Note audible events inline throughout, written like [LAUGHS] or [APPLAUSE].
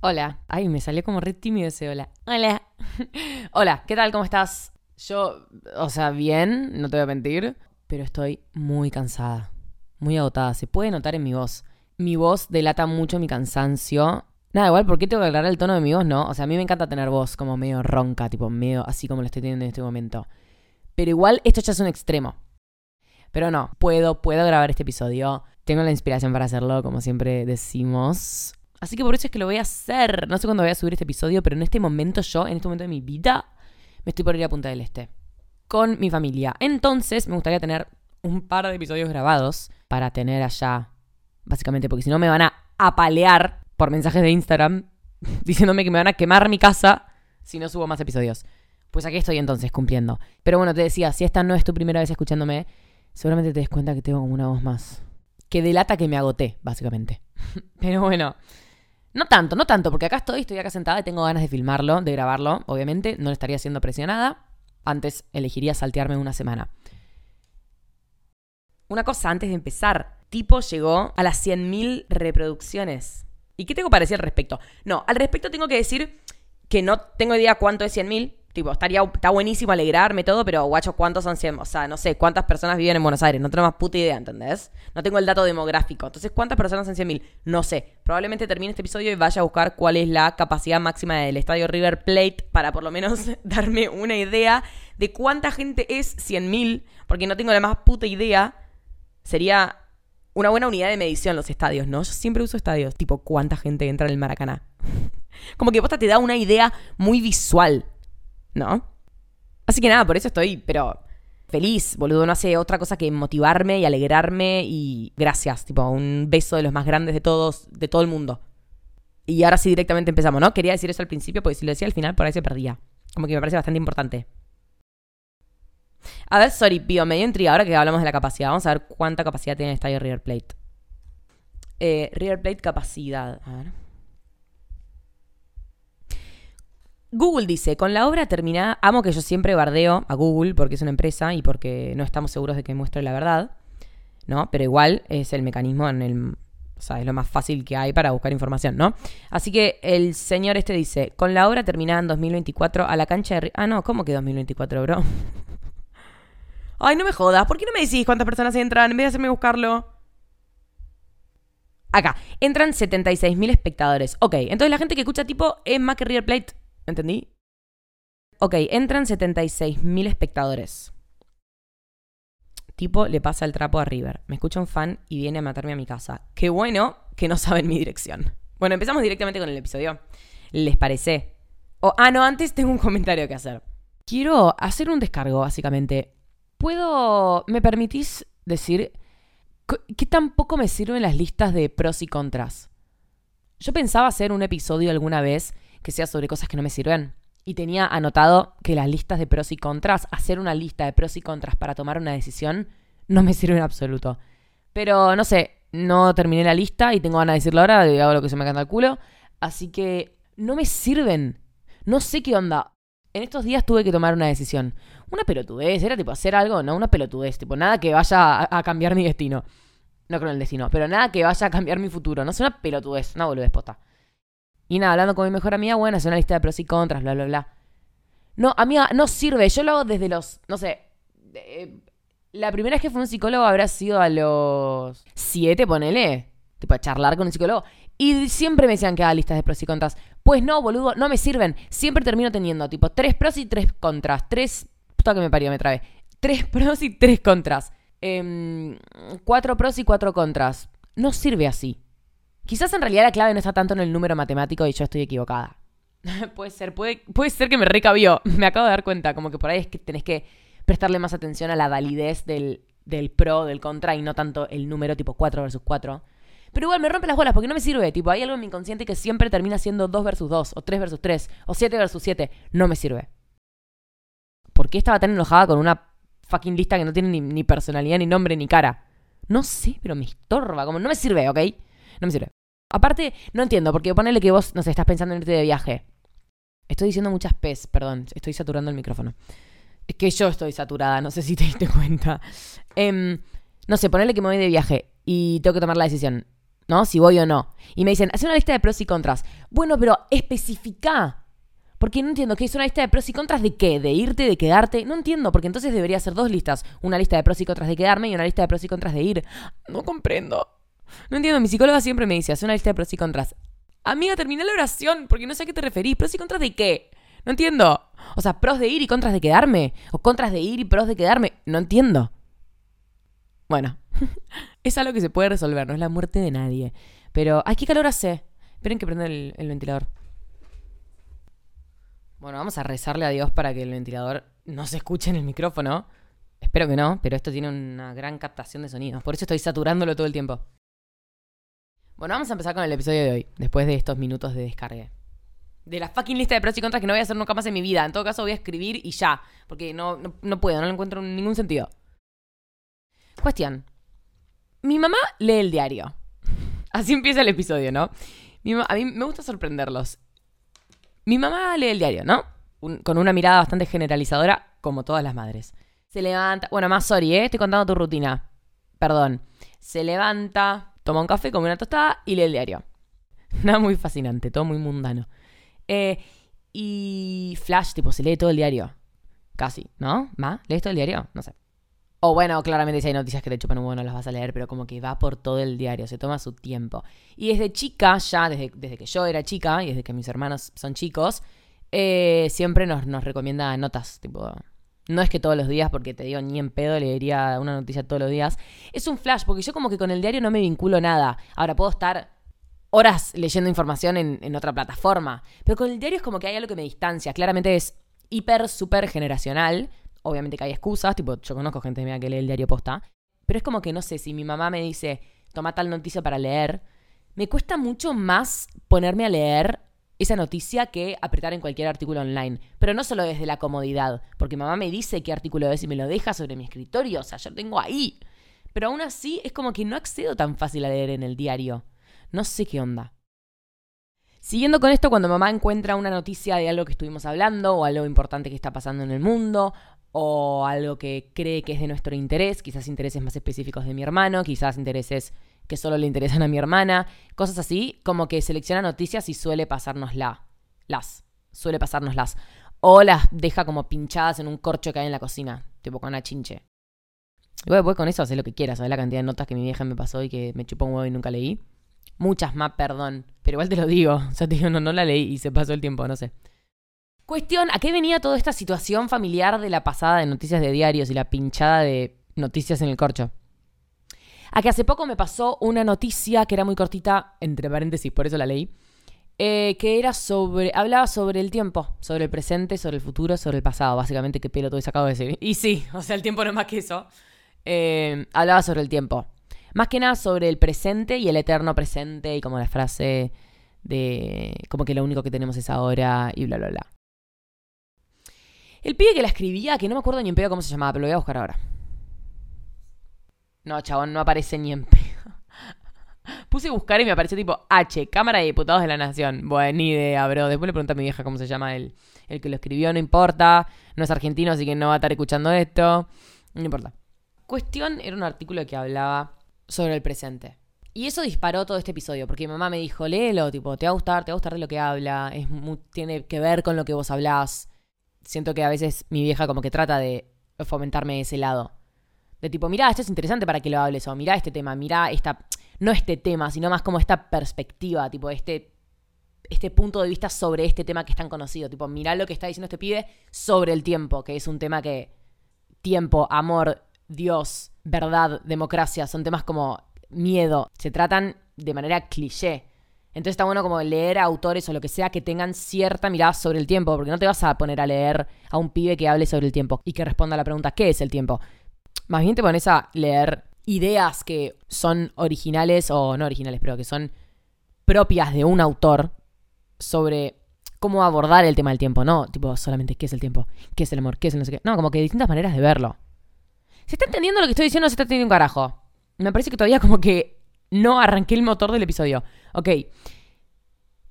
Hola. Ay, me salió como re tímido ese hola. Hola. [LAUGHS] hola, ¿qué tal? ¿Cómo estás? Yo, o sea, bien, no te voy a mentir, pero estoy muy cansada, muy agotada. Se puede notar en mi voz. Mi voz delata mucho mi cansancio. Nada, igual, ¿por qué tengo que aclarar el tono de mi voz? No, o sea, a mí me encanta tener voz como medio ronca, tipo medio así como lo estoy teniendo en este momento. Pero igual, esto ya es un extremo. Pero no, puedo, puedo grabar este episodio. Tengo la inspiración para hacerlo, como siempre decimos. Así que por eso es que lo voy a hacer. No sé cuándo voy a subir este episodio, pero en este momento yo, en este momento de mi vida, me estoy por ir a Punta del Este. Con mi familia. Entonces, me gustaría tener un par de episodios grabados para tener allá. Básicamente, porque si no me van a apalear por mensajes de Instagram [LAUGHS] diciéndome que me van a quemar mi casa si no subo más episodios. Pues aquí estoy entonces cumpliendo. Pero bueno, te decía, si esta no es tu primera vez escuchándome, seguramente te des cuenta que tengo como una voz más. Que delata que me agoté, básicamente. [LAUGHS] Pero bueno. No tanto, no tanto, porque acá estoy, estoy acá sentada y tengo ganas de filmarlo, de grabarlo, obviamente. No le estaría siendo presionada. Antes elegiría saltearme una semana. Una cosa antes de empezar. Tipo llegó a las 100.000 reproducciones. ¿Y qué tengo para decir al respecto? No, al respecto tengo que decir que no tengo idea cuánto es 100.000. Tipo, estaría, está buenísimo alegrarme todo, pero guacho, ¿cuántos son 100? O sea, no sé, ¿cuántas personas viven en Buenos Aires? No tengo más puta idea, ¿entendés? No tengo el dato demográfico. Entonces, ¿cuántas personas son 100.000? No sé. Probablemente termine este episodio y vaya a buscar cuál es la capacidad máxima del estadio River Plate para por lo menos [LAUGHS] darme una idea de cuánta gente es 100.000, porque no tengo la más puta idea. Sería una buena unidad de medición los estadios, ¿no? Yo siempre uso estadios, tipo cuánta gente entra en el Maracaná. [LAUGHS] Como que posta te da una idea muy visual ¿no? Así que nada, por eso estoy, pero feliz, boludo. No hace otra cosa que motivarme y alegrarme y gracias, tipo, un beso de los más grandes de todos, de todo el mundo. Y ahora sí directamente empezamos, ¿no? Quería decir eso al principio, porque si lo decía al final, por ahí se perdía. Como que me parece bastante importante. A ver, sorry, Pío, medio intriga ahora que hablamos de la capacidad. Vamos a ver cuánta capacidad tiene el estadio River Plate. Eh, River Plate capacidad. A ver. Google dice, con la obra terminada, amo que yo siempre bardeo a Google porque es una empresa y porque no estamos seguros de que muestre la verdad, ¿no? Pero igual es el mecanismo en el... O sea, es lo más fácil que hay para buscar información, ¿no? Así que el señor este dice, con la obra terminada en 2024 a la cancha de... Ah, no, ¿cómo que 2024, bro? [LAUGHS] Ay, no me jodas, ¿por qué no me decís cuántas personas entran en vez de hacerme buscarlo? Acá, entran 76.000 espectadores. Ok, entonces la gente que escucha tipo es más que River Plate ¿Entendí? Ok, entran 76.000 espectadores. Tipo, le pasa el trapo a River. Me escucha un fan y viene a matarme a mi casa. Qué bueno que no saben mi dirección. Bueno, empezamos directamente con el episodio. ¿Les parece? ah, no, antes tengo un comentario que hacer. Quiero hacer un descargo, básicamente. ¿Puedo... ¿Me permitís decir qué tampoco me sirven las listas de pros y contras? Yo pensaba hacer un episodio alguna vez que sea sobre cosas que no me sirven. Y tenía anotado que las listas de pros y contras, hacer una lista de pros y contras para tomar una decisión, no me sirve en absoluto. Pero no sé, no terminé la lista y tengo ganas de decirlo ahora, hago lo que se me canta el culo. Así que no me sirven. No sé qué onda. En estos días tuve que tomar una decisión. Una pelotudez, era tipo hacer algo, no una pelotudez, tipo nada que vaya a, cambiar mi destino. No creo en el destino, pero nada que vaya a cambiar mi futuro. No sé, una pelotudez, una boludez posta. Y nada, hablando con mi mejor amiga, bueno, hacer una lista de pros y contras, bla, bla, bla. No, amiga, no sirve. Yo lo hago desde los, no sé, eh, la primera vez que fui un psicólogo habrá sido a los siete, ponele. Tipo, a charlar con un psicólogo. Y siempre me decían que haga listas de pros y contras. Pues no, boludo, no me sirven. Siempre termino teniendo, tipo, tres pros y tres contras. Tres. Puta que me parió, me trabe. Tres [LAUGHS] pros y tres contras. Em, cuatro pros y cuatro contras. No sirve así. Quizás en realidad la clave no está tanto en el número matemático y yo estoy equivocada. [LAUGHS] puede ser, puede, puede ser que me recabió. [LAUGHS] Me acabo de dar cuenta, como que por ahí es que tenés que prestarle más atención a la validez del, del pro, del contra y no tanto el número tipo 4 versus 4. Pero igual me rompe las bolas porque no me sirve. Tipo, hay algo en mi inconsciente que siempre termina siendo 2 versus 2, o 3 versus 3, o 7 versus 7. No me sirve. ¿Por qué estaba tan enojada con una fucking lista que no tiene ni, ni personalidad, ni nombre, ni cara? No sé, pero me estorba. Como no me sirve, ¿ok? No me sirve. Aparte, no entiendo, porque ponele que vos, no sé, estás pensando en irte de viaje. Estoy diciendo muchas pes, perdón, estoy saturando el micrófono. Es que yo estoy saturada, no sé si te diste [LAUGHS] cuenta. Em, no sé, ponele que me voy de viaje y tengo que tomar la decisión. ¿no? Si voy o no. Y me dicen, hace una lista de pros y contras. Bueno, pero especifica. Porque no entiendo, ¿qué es una lista de pros y contras de qué? ¿De irte, de quedarte? No entiendo, porque entonces debería ser dos listas. Una lista de pros y contras de quedarme y una lista de pros y contras de ir. No comprendo. No entiendo, mi psicóloga siempre me dice, hace una lista de pros y contras. Amiga, terminé la oración, porque no sé a qué te referís. ¿Pros y contras de qué? No entiendo. O sea, pros de ir y contras de quedarme. O contras de ir y pros de quedarme. No entiendo. Bueno, [LAUGHS] es algo que se puede resolver, no es la muerte de nadie. Pero, ay, qué calor hace. Esperen que prenda el, el ventilador. Bueno, vamos a rezarle a Dios para que el ventilador no se escuche en el micrófono. Espero que no, pero esto tiene una gran captación de sonido. Por eso estoy saturándolo todo el tiempo. Bueno, vamos a empezar con el episodio de hoy, después de estos minutos de descarga. De la fucking lista de pros y contras que no voy a hacer nunca más en mi vida. En todo caso, voy a escribir y ya. Porque no, no, puedo, no lo encuentro en ningún sentido. Cuestión. Mi mamá lee el diario. [LAUGHS] Así empieza el episodio, ¿no? A mí me gusta sorprenderlos. Mi mamá lee el diario, ¿no? con una mirada bastante generalizadora, como todas las madres. Se levanta. Bueno, más sorry, ¿eh? Estoy contando tu rutina. Perdón. Se levanta, toma un café, come una tostada y lee el diario. [LAUGHS] Nada muy fascinante, todo muy mundano. Eh, y Flash, tipo, se lee todo el diario. Casi, ¿no? ¿Ma? ¿Lees todo el diario? No sé. O bueno, claramente si hay noticias que te chupan un huevo no las vas a leer, pero como que va por todo el diario, se toma su tiempo. Y desde chica, ya desde, desde que yo era chica y desde que mis hermanos son chicos, eh, siempre nos, nos recomienda notas, tipo... No es que todos los días, porque te digo, ni en pedo leería una noticia todos los días. Es un flash, porque yo como que con el diario no me vinculo nada. Ahora puedo estar horas leyendo información en, en otra plataforma, pero con el diario es como que hay algo que me distancia. Claramente es hiper, súper generacional, Obviamente que hay excusas, tipo, yo conozco gente mía que lee el diario posta. Pero es como que no sé, si mi mamá me dice, toma tal noticia para leer, me cuesta mucho más ponerme a leer esa noticia que apretar en cualquier artículo online. Pero no solo desde la comodidad, porque mamá me dice qué artículo es y me lo deja sobre mi escritorio, o sea, yo lo tengo ahí. Pero aún así es como que no accedo tan fácil a leer en el diario. No sé qué onda. Siguiendo con esto, cuando mamá encuentra una noticia de algo que estuvimos hablando o algo importante que está pasando en el mundo o algo que cree que es de nuestro interés, quizás intereses más específicos de mi hermano, quizás intereses que solo le interesan a mi hermana, cosas así, como que selecciona noticias y suele pasárnosla, las, suele pasárnoslas, o las deja como pinchadas en un corcho que hay en la cocina, tipo con una chinche. Y bueno, pues con eso hacer lo que quieras, ¿sabes la cantidad de notas que mi vieja me pasó y que me chupó un huevo y nunca leí? Muchas más, perdón, pero igual te lo digo, [LAUGHS] o sea, te digo, no, no la leí y se pasó el tiempo, no sé. Cuestión, ¿a qué venía toda esta situación familiar de la pasada de noticias de diarios y la pinchada de noticias en el corcho? A que hace poco me pasó una noticia que era muy cortita, entre paréntesis, por eso la leí, eh, que era sobre, hablaba sobre el tiempo, sobre el presente, sobre el futuro, sobre el pasado, básicamente qué pelo todo acabo de decir. Y sí, [LAUGHS] o sea, el tiempo no es más que eso. Eh, hablaba sobre el tiempo. Más que nada sobre el presente y el eterno presente y como la frase de como que lo único que tenemos es ahora y bla, bla, bla. El pibe que la escribía, que no me acuerdo ni en pedo cómo se llamaba, pero lo voy a buscar ahora. No, chabón, no aparece ni en pedo. [LAUGHS] Puse a buscar y me apareció tipo H, Cámara de Diputados de la Nación. Bueno, ni idea, bro. Después le pregunté a mi vieja cómo se llama el, el que lo escribió, no importa. No es argentino, así que no va a estar escuchando esto. No importa. Cuestión era un artículo que hablaba sobre el presente. Y eso disparó todo este episodio, porque mi mamá me dijo, léelo, tipo, te va a gustar, te va a gustar de lo que habla, es tiene que ver con lo que vos hablás siento que a veces mi vieja como que trata de fomentarme ese lado. De tipo, mirá, esto es interesante para que lo hables, o mirá este tema, mirá esta, no este tema, sino más como esta perspectiva, tipo, este, este punto de vista sobre este tema que es tan conocido. Tipo, mirá lo que está diciendo este pibe sobre el tiempo, que es un tema que tiempo, amor, Dios, verdad, democracia, son temas como miedo, se tratan de manera cliché. Entonces está bueno como leer a autores o lo que sea que tengan cierta mirada sobre el tiempo, porque no te vas a poner a leer a un pibe que hable sobre el tiempo y que responda a la pregunta ¿qué es el tiempo? Más bien te pones a leer ideas que son originales o no originales, pero que son propias de un autor sobre cómo abordar el tema del tiempo, no tipo solamente qué es el tiempo, qué es el amor, qué es el no sé qué. No, como que distintas maneras de verlo. ¿Se está entendiendo lo que estoy diciendo o se está entendiendo un carajo? Me parece que todavía como que no arranqué el motor del episodio. Ok.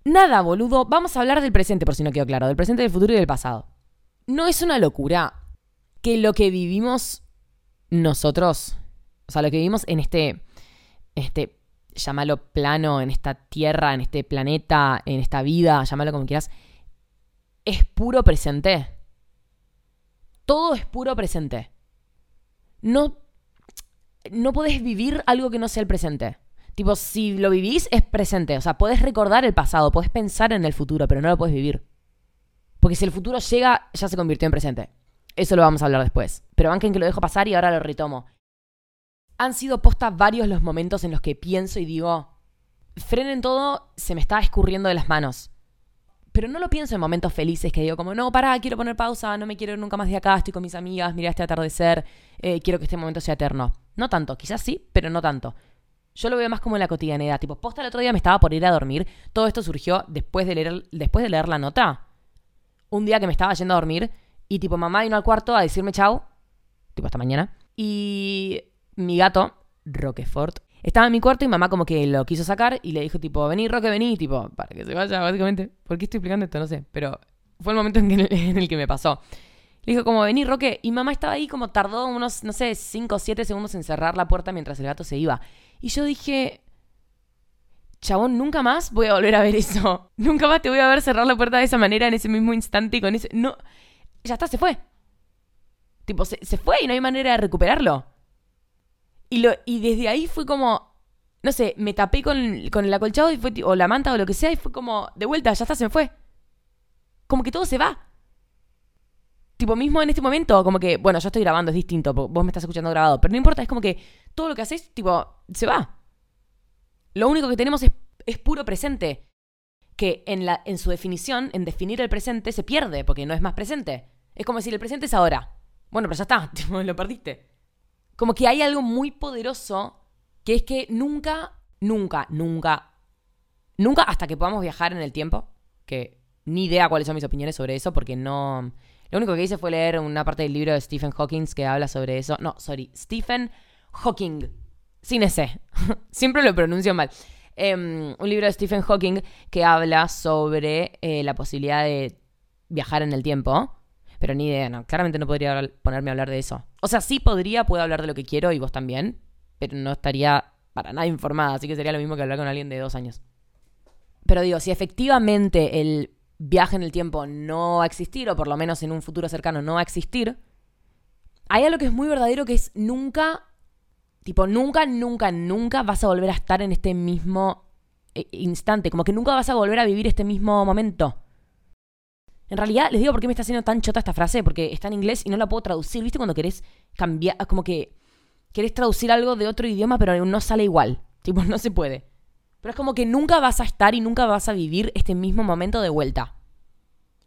Nada, boludo. Vamos a hablar del presente, por si no quedó claro. Del presente, del futuro y del pasado. No es una locura que lo que vivimos nosotros, o sea, lo que vivimos en este, este llámalo plano, en esta tierra, en este planeta, en esta vida, llámalo como quieras, es puro presente. Todo es puro presente. No, no podés vivir algo que no sea el presente. Tipo, si lo vivís, es presente. O sea, podés recordar el pasado, podés pensar en el futuro, pero no lo podés vivir. Porque si el futuro llega, ya se convirtió en presente. Eso lo vamos a hablar después. Pero banquen que lo dejo pasar y ahora lo retomo. Han sido posta varios los momentos en los que pienso y digo, frenen todo, se me está escurriendo de las manos. Pero no lo pienso en momentos felices que digo como, no, pará, quiero poner pausa, no me quiero ir nunca más de acá, estoy con mis amigas, mira este atardecer, eh, quiero que este momento sea eterno. No tanto, quizás sí, pero no tanto. Yo lo veo más como en la cotidianidad. Tipo, posta el otro día me estaba por ir a dormir. Todo esto surgió después de leer, después de leer la nota. Un día que me estaba yendo a dormir y tipo mamá vino al cuarto a decirme chau. Tipo hasta mañana. Y mi gato, Roquefort, estaba en mi cuarto y mamá como que lo quiso sacar y le dijo tipo, vení Roque, vení, tipo, para que se vaya básicamente. ¿Por qué estoy explicando esto? No sé, pero fue el momento en, [LAUGHS] en el que me pasó. Le dijo como, vení Roque. Y mamá estaba ahí como tardó unos, no sé, 5 o 7 segundos en cerrar la puerta mientras el gato se iba. Y yo dije, chabón, nunca más voy a volver a ver eso. [LAUGHS] Nunca más te voy a ver cerrar la puerta de esa manera en ese mismo instante y con ese... No, ya está, se fue. Tipo, se, fue y no hay manera de recuperarlo. Y, lo, y desde ahí fue como, no sé, me tapé con, con el acolchado y fue, o la manta o lo que sea y fue como, de vuelta, ya está, se me fue. Como que todo se va. Tipo, mismo en este momento, como que, bueno, yo estoy grabando, es distinto, vos me estás escuchando grabado, pero no importa, es como que todo lo que haces, tipo, se va. Lo único que tenemos es, es puro presente, que en, la, en su definición, en definir el presente, se pierde, porque no es más presente. Es como decir, el presente es ahora. Bueno, pero ya está, [LAUGHS] lo perdiste. Como que hay algo muy poderoso, que es que nunca, nunca, nunca, nunca, hasta que podamos viajar en el tiempo, que ni idea cuáles son mis opiniones sobre eso, porque no lo único que hice fue leer una parte del libro de Stephen Hawking que habla sobre eso. No, sorry, Stephen Hawking. Sin ese. [LAUGHS] Siempre lo pronuncio mal. Em, un libro de Stephen Hawking que habla sobre eh, la posibilidad de viajar en el tiempo. Pero ni idea, no. Claramente no podría ponerme a hablar de eso. O sea, sí podría, puedo hablar de lo que quiero y vos también. Pero no estaría para nada informada. Así que sería lo mismo que hablar con alguien de dos años. Pero digo, si efectivamente el viaje en el tiempo no va a existir, o por lo menos en un futuro cercano no va a existir, hay algo que es muy verdadero que es nunca, tipo, nunca, nunca, nunca vas a volver a estar en este mismo eh, instante, como que nunca vas a volver a vivir este mismo momento. En realidad, les digo por qué me está haciendo tan chota esta frase, porque está en inglés y no la puedo traducir. ¿Viste cuando querés cambiar, como que querés traducir algo de otro idioma, pero no sale igual? [LAUGHS] Tipo, no se puede. Pero es como que nunca vas a estar y nunca vas a vivir este mismo momento de vuelta.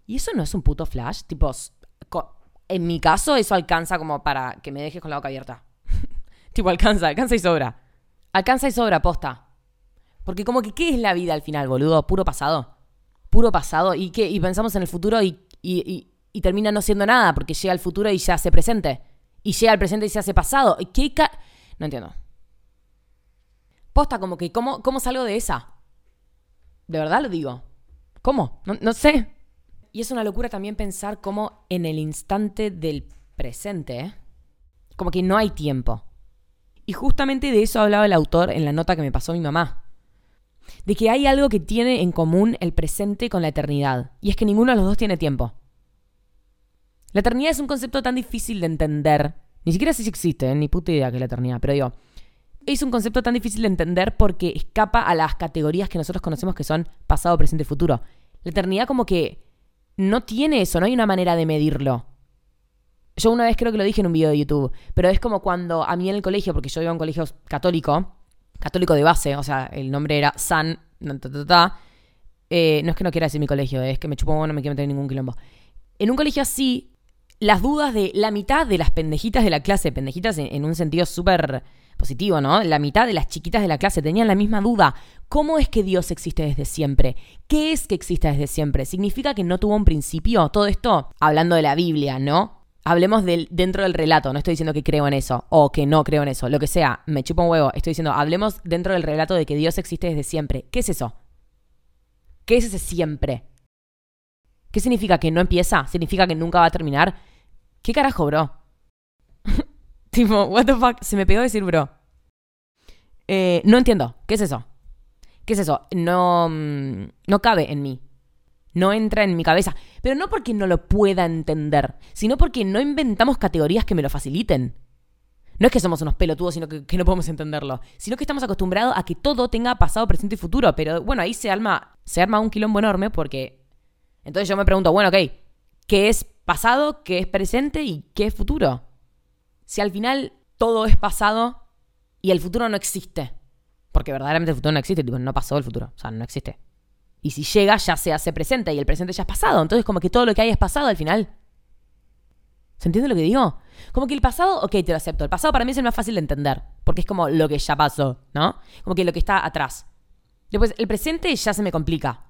Y eso no es un puto flash. Tipo, en mi caso, eso alcanza como para que me dejes con la boca abierta. [LAUGHS] tipo, alcanza, alcanza y sobra. Alcanza y sobra, posta. Porque como que, ¿qué es la vida al final, boludo? Puro pasado. Puro pasado. ¿Y qué? Y pensamos en el futuro y, y, y, termina no siendo nada, porque llega el futuro y se hace presente. Y llega el presente y se hace pasado. ¿Qué no entiendo. Posta, como que, ¿cómo, cómo salgo de esa? De verdad lo digo. ¿Cómo? No, sé. Y es una locura también pensar cómo en el instante del presente, como que no hay tiempo. Y justamente de eso hablaba el autor en la nota que me pasó mi mamá. De que hay algo que tiene en común el presente con la eternidad. Y es que ninguno de los dos tiene tiempo. La eternidad es un concepto tan difícil de entender. Ni siquiera sé si existe, ¿eh? ni puta idea que es la eternidad. Pero digo, es un concepto tan difícil de entender porque escapa a las categorías que nosotros conocemos que son pasado, presente y futuro. La eternidad como que no tiene eso, no hay una manera de medirlo. Yo una vez creo que lo dije en un video de YouTube, pero es como cuando a mí en el colegio, porque yo iba a un colegio católico, católico de base, o sea, el nombre era San, eh, no es que no quiera decir mi colegio, es que me chupo, no me quiero meter en ningún quilombo. En un colegio así, las dudas de la mitad de las pendejitas de la clase, pendejitas en un sentido súper positivo, ¿no? La mitad de las chiquitas de la clase tenían la misma duda. ¿Cómo es que Dios existe desde siempre? ¿Qué es que exista desde siempre? ¿Significa que no tuvo un principio? Todo esto hablando de la Biblia, ¿no? Hablemos del, dentro del relato, no estoy diciendo que creo en eso o que no creo en eso, lo que sea, me chupo un huevo, estoy diciendo, hablemos dentro del relato de que Dios existe desde siempre. ¿Qué es eso? ¿Qué es ese siempre? ¿Qué significa que no empieza? ¿Significa que nunca va a terminar? ¿Qué carajo, bro? [LAUGHS] Tipo, what the fuck, se me pegó decir bro. Eh, no entiendo. ¿Qué es eso? ¿Qué es eso? No, mm, no cabe en mí. No entra en mi cabeza. Pero no porque no lo pueda entender, sino porque no inventamos categorías que me lo faciliten. No es que somos unos pelotudos, sino que, no podemos entenderlo. Sino que estamos acostumbrados a que todo tenga pasado, presente y futuro. Pero bueno, ahí se arma, se arma un quilombo enorme porque. Entonces yo me pregunto, bueno, ok, ¿qué es pasado, qué es presente y qué es futuro? Si al final todo es pasado y el futuro no existe. Porque verdaderamente el futuro no existe, no pasó el futuro. O sea, no existe. Y si llega, ya se hace presente y el presente ya es pasado. Entonces, como que todo lo que hay es pasado al final. ¿Se entiende lo que digo? Como que el pasado, ok, te lo acepto. El pasado para mí es el más fácil de entender. Porque es como lo que ya pasó, ¿no? Como que lo que está atrás. Después, el presente ya se me complica.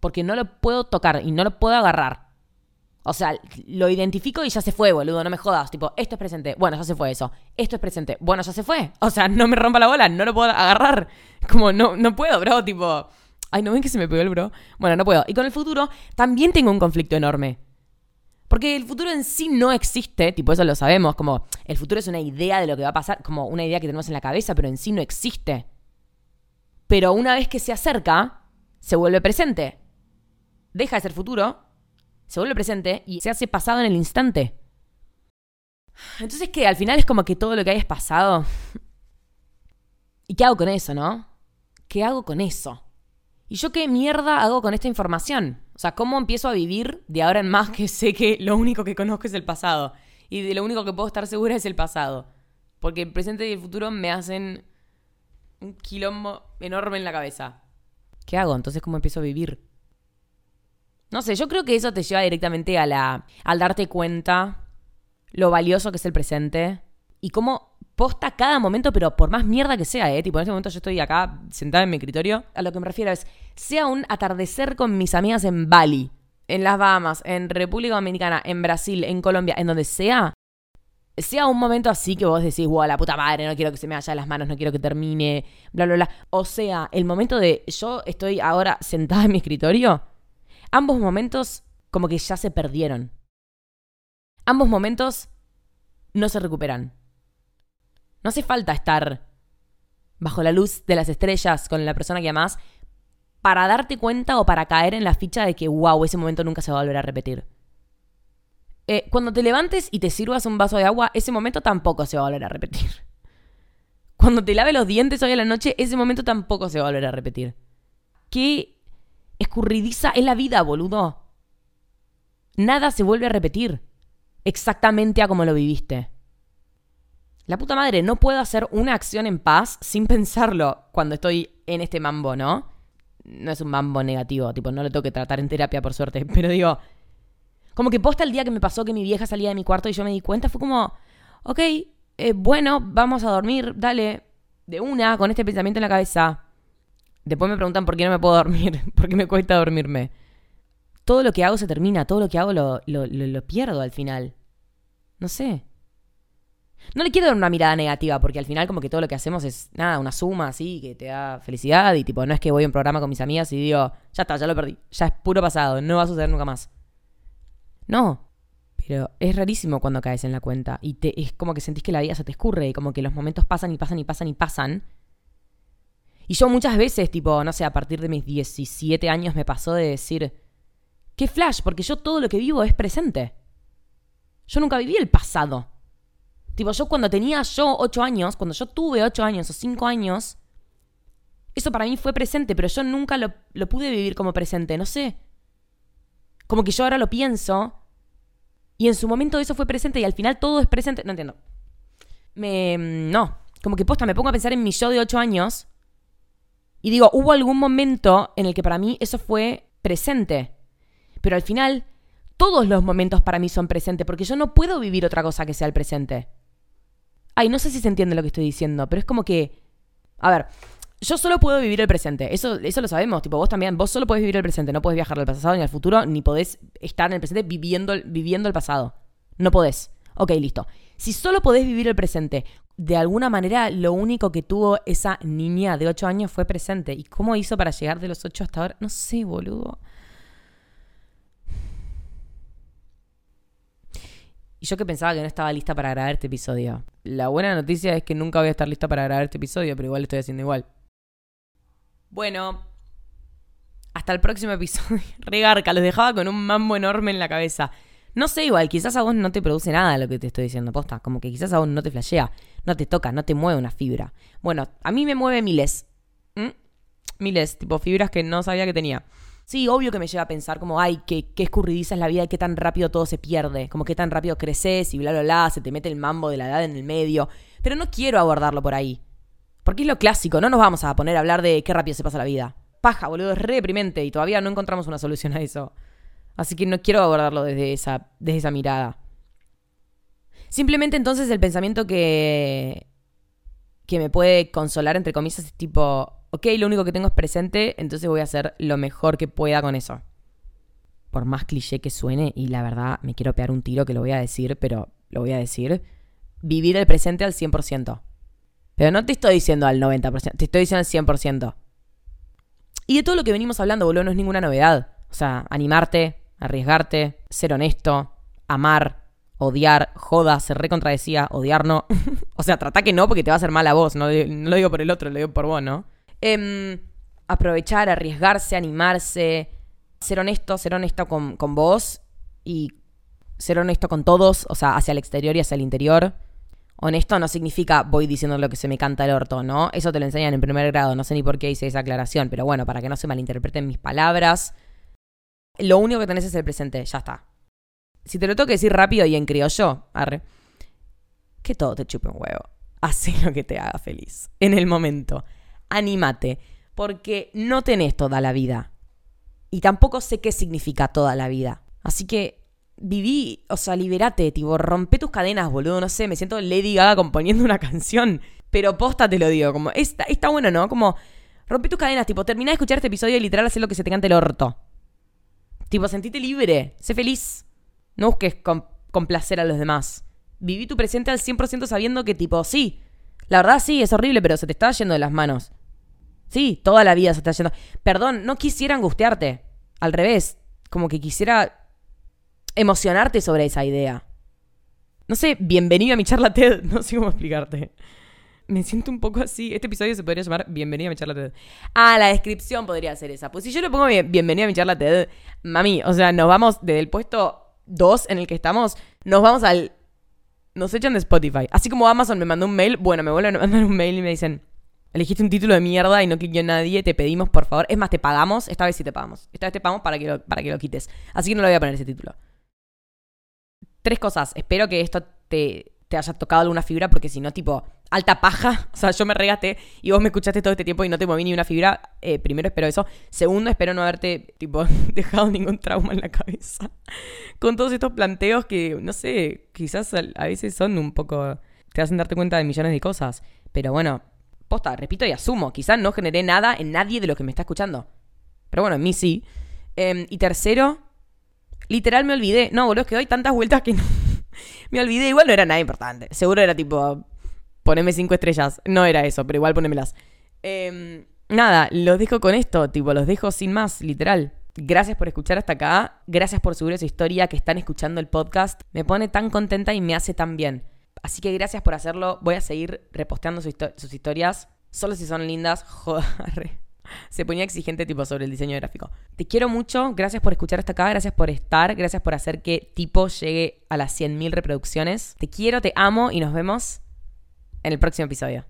Porque no lo puedo tocar y no lo puedo agarrar. O sea, lo identifico y ya se fue, boludo, no me jodas. Tipo, esto es presente. Bueno, ya se fue eso. Esto es presente. Bueno, ya se fue. O sea, [LAUGHS] no me rompa la bola, no lo puedo agarrar. Como, no, no puedo, bro. Tipo, ay, ¿no ven que se me pegó el bro? Bueno, no puedo. Y con el futuro también tengo un conflicto enorme. Porque el futuro en sí no existe, tipo, eso lo sabemos. Como, el futuro es una idea de lo que va a pasar, como una idea que tenemos en la cabeza, pero en sí no existe. Pero una vez que se acerca, se vuelve presente. Deja de ser futuro se vuelve presente y se hace pasado en el instante. Entonces, que Al final es como que todo lo que hay es pasado. ¿Y qué hago con eso, no? ¿Qué hago con eso? ¿Y yo qué mierda hago con esta información? O sea, ¿cómo empiezo a vivir de ahora en más que sé que lo único que conozco es el pasado? Y de lo único que puedo estar segura es el pasado. Porque el presente y el futuro me hacen un quilombo enorme en la cabeza. ¿Qué hago? Entonces, ¿cómo empiezo a vivir? No sé, yo creo que eso te lleva directamente a la, al darte cuenta lo valioso que es el presente y cómo posta cada momento, pero por más mierda que sea, ¿eh? Tipo, en este momento yo estoy acá sentada en mi escritorio. A lo que me refiero es, sea un atardecer con mis amigas en Bali, en las Bahamas, en República Dominicana, en Brasil, en Colombia, en donde sea, sea un momento así que vos decís, wow, la puta madre, no quiero que se me vaya las manos, no quiero que termine, bla, bla, bla. O sea, el momento de yo estoy ahora sentada en mi escritorio Ambos momentos como que ya se perdieron. Ambos momentos no se recuperan. No hace falta estar bajo la luz de las estrellas con la persona que amás para darte cuenta o para caer en la ficha de que, wow, ese momento nunca se va a volver a repetir. Eh, cuando te levantes y te sirvas un vaso de agua, ese momento tampoco se va a volver a repetir. [LAUGHS] Cuando te lave los dientes hoy a la noche, ese momento tampoco se va a volver a repetir. ¿Qué escurridiza es la vida, boludo. Nada se vuelve a repetir exactamente a como lo viviste. La puta madre, no puedo hacer una acción en paz sin pensarlo cuando estoy en este mambo, ¿no? No es un mambo negativo, tipo, no lo tengo que tratar en terapia por suerte, [LAUGHS] pero digo, como que posta el día que me pasó que mi vieja salía de mi cuarto y yo me di cuenta, fue como, ok, eh, bueno, vamos a dormir, dale, de una, con este pensamiento en la cabeza. Después me preguntan por qué no me puedo dormir, [LAUGHS] por qué me cuesta dormirme. Todo lo que hago se termina, todo lo que hago lo, lo, pierdo al final. No sé. No le quiero dar una mirada negativa, porque al final como que todo lo que hacemos es, nada, una suma así, que te da felicidad y tipo, no es que voy a un programa con mis amigas y digo, ya está, ya lo perdí, ya es puro pasado, no va a suceder nunca más. No, pero es rarísimo cuando caes en la cuenta y te, es como que sentís que la vida se te escurre y como que los momentos pasan y pasan y pasan y pasan y yo muchas veces, tipo, no sé, a partir de mis 17 años me pasó de decir, ¿qué flash? Porque yo todo lo que vivo es presente. Yo nunca viví el pasado. Tipo, yo cuando tenía yo 8 años, cuando yo tuve 8 años o 5 años, eso para mí fue presente, pero yo nunca lo, lo pude vivir como presente, no sé. Como que yo ahora lo pienso y en su momento eso fue presente y al final todo es presente. No entiendo. Me. No. Como que posta, me pongo a pensar en mi yo de 8 años y digo, hubo algún momento en el que para mí eso fue presente. Pero al final, todos los momentos para mí son presentes, porque yo no puedo vivir otra cosa que sea el presente. Ay, no sé si se entiende lo que estoy diciendo, pero es como que. A ver, yo solo puedo vivir el presente. Eso, eso lo sabemos. Tipo, vos también, vos solo podés vivir el presente. No podés viajar al pasado ni al futuro, ni podés estar en el presente viviendo, viviendo el pasado. No podés. Ok, listo. Si solo podés vivir el presente, de alguna manera lo único que tuvo esa niña de 8 años fue presente. ¿Y cómo hizo para llegar de los 8 hasta ahora? No sé, boludo. Y yo que pensaba que no estaba lista para grabar este episodio. La buena noticia es que nunca voy a estar lista para grabar este episodio, pero igual lo estoy haciendo igual. Bueno, hasta el próximo episodio. [LAUGHS] Regarca, los dejaba con un mambo enorme en la cabeza. No sé, igual, quizás a vos no te produce nada lo que te estoy diciendo, posta. Como que quizás a vos no te flashea, no te toca, no te mueve una fibra. Bueno, a mí me mueve miles. Miles, tipo fibras que no sabía que tenía. Sí, obvio que me lleva a pensar como, ay, qué, qué escurridiza es la vida y qué tan rápido todo se pierde, como qué tan rápido creces y bla, bla, bla, se te mete el mambo de la edad en el medio. Pero no quiero abordarlo por ahí. Porque es lo clásico, no nos vamos a poner a hablar de qué rápido se pasa la vida. Paja, boludo, es re deprimente y todavía no encontramos una solución a eso. Así que no quiero abordarlo desde esa, desde esa mirada. Simplemente entonces el pensamiento que, que me puede consolar, entre comillas, es tipo, ok, lo único que tengo es presente, entonces voy a hacer lo mejor que pueda con eso. Por más cliché que suene, y la verdad me quiero pegar un tiro que lo voy a decir, pero lo voy a decir, vivir el presente al 100%. Pero no te estoy diciendo al 90%, te estoy diciendo al 100%. Y de todo lo que venimos hablando, boludo, no es ninguna novedad. O sea, animarte, arriesgarte, ser honesto, amar, odiar, joda, ser recontradecía, odiar no. [LAUGHS] o sea, trata que no porque te va a hacer mal a vos, no, no lo digo por el otro, lo digo por vos, ¿no? Em, aprovechar, arriesgarse, animarse, ser honesto, ser honesto con, vos y ser honesto con todos, o sea, hacia el exterior y hacia el interior. Honesto no significa voy diciendo lo que se me canta el orto, ¿no? Eso te lo enseñan en primer grado, no sé ni por qué hice esa aclaración, pero bueno, para que no se malinterpreten mis palabras. Lo único que tenés es el presente, ya está. Si te lo tengo que decir rápido y en criollo, arre, que todo te chupe un huevo. [LAUGHS] Haz lo que te haga feliz, en el momento anímate, porque no tenés toda la vida. Y tampoco sé qué significa toda la vida. Así que viví, o sea, liberate, tipo, rompe tus cadenas, boludo, no sé, me siento Lady Gaga componiendo una [LAUGHS] canción, pero posta te lo digo, como, está, está bueno, ¿no? Como, rompe tus cadenas, tipo, termina de escuchar este episodio y literal hacer lo que se te cante el orto. Tipo, sentite libre, sé feliz. No busques complacer a los demás. Viví tu presente al 100% sabiendo que, tipo, sí, la verdad sí, es horrible, pero se te está yendo de las manos. Sí, toda la vida se está yendo. Perdón, no quisiera angustiarte. Al revés, como que quisiera emocionarte sobre esa idea. No sé, bienvenido a mi charla TED. [LAUGHS] No sé cómo explicarte. Me siento un poco así. Este episodio se podría llamar Bienvenido a mi charla TED. Ah, la descripción podría ser esa. Pues si yo le pongo Bienvenido a mi charla TED, mami, o sea, nos vamos desde el puesto 2 en el que estamos, nos vamos al... Nos echan de Spotify. Así como Amazon me mandó un mail, bueno, me vuelven a mandar un mail y me dicen, Elegiste un título de mierda y no cliqueó nadie, te pedimos por favor. Es más, te pagamos, esta vez sí te pagamos. Esta vez te pagamos para que lo, para que lo quites. Así que no le voy a poner ese título. Tres cosas. Espero que esto te, te haya tocado alguna fibra, porque si no, tipo, alta paja. [LAUGHS] O sea, yo me regaste y vos me escuchaste todo este tiempo y no te moví ni una fibra. Eh, primero, espero eso. Segundo, espero no haberte, tipo, [LAUGHS] dejado ningún trauma en la cabeza. Con todos estos planteos que, no sé, quizás a veces son un poco. te hacen darte cuenta de millones de cosas. Pero bueno, posta, repito y asumo, quizás no generé nada en nadie de los que me está escuchando. Pero bueno, en mí sí. Em, y tercero, literal me olvidé. No, boludo, es que doy tantas vueltas que [LAUGHS] me olvidé. Igual no era nada importante. Seguro era tipo, poneme cinco estrellas. No era eso, pero igual ponémelas. Em, nada, los dejo con esto, tipo, los dejo sin más, literal. Gracias por escuchar hasta acá. Gracias por subir esa historia que están escuchando el podcast. Me pone tan contenta y me hace tan bien. Así que gracias por hacerlo. Voy a seguir reposteando sus historias. Solo si son lindas. [LAUGHS] Joder. Se ponía exigente tipo sobre el diseño gráfico. Te quiero mucho. Gracias por escuchar hasta acá. Gracias por estar. Gracias por hacer que tipo llegue a las 100.000 reproducciones. Te quiero, te amo y nos vemos en el próximo episodio.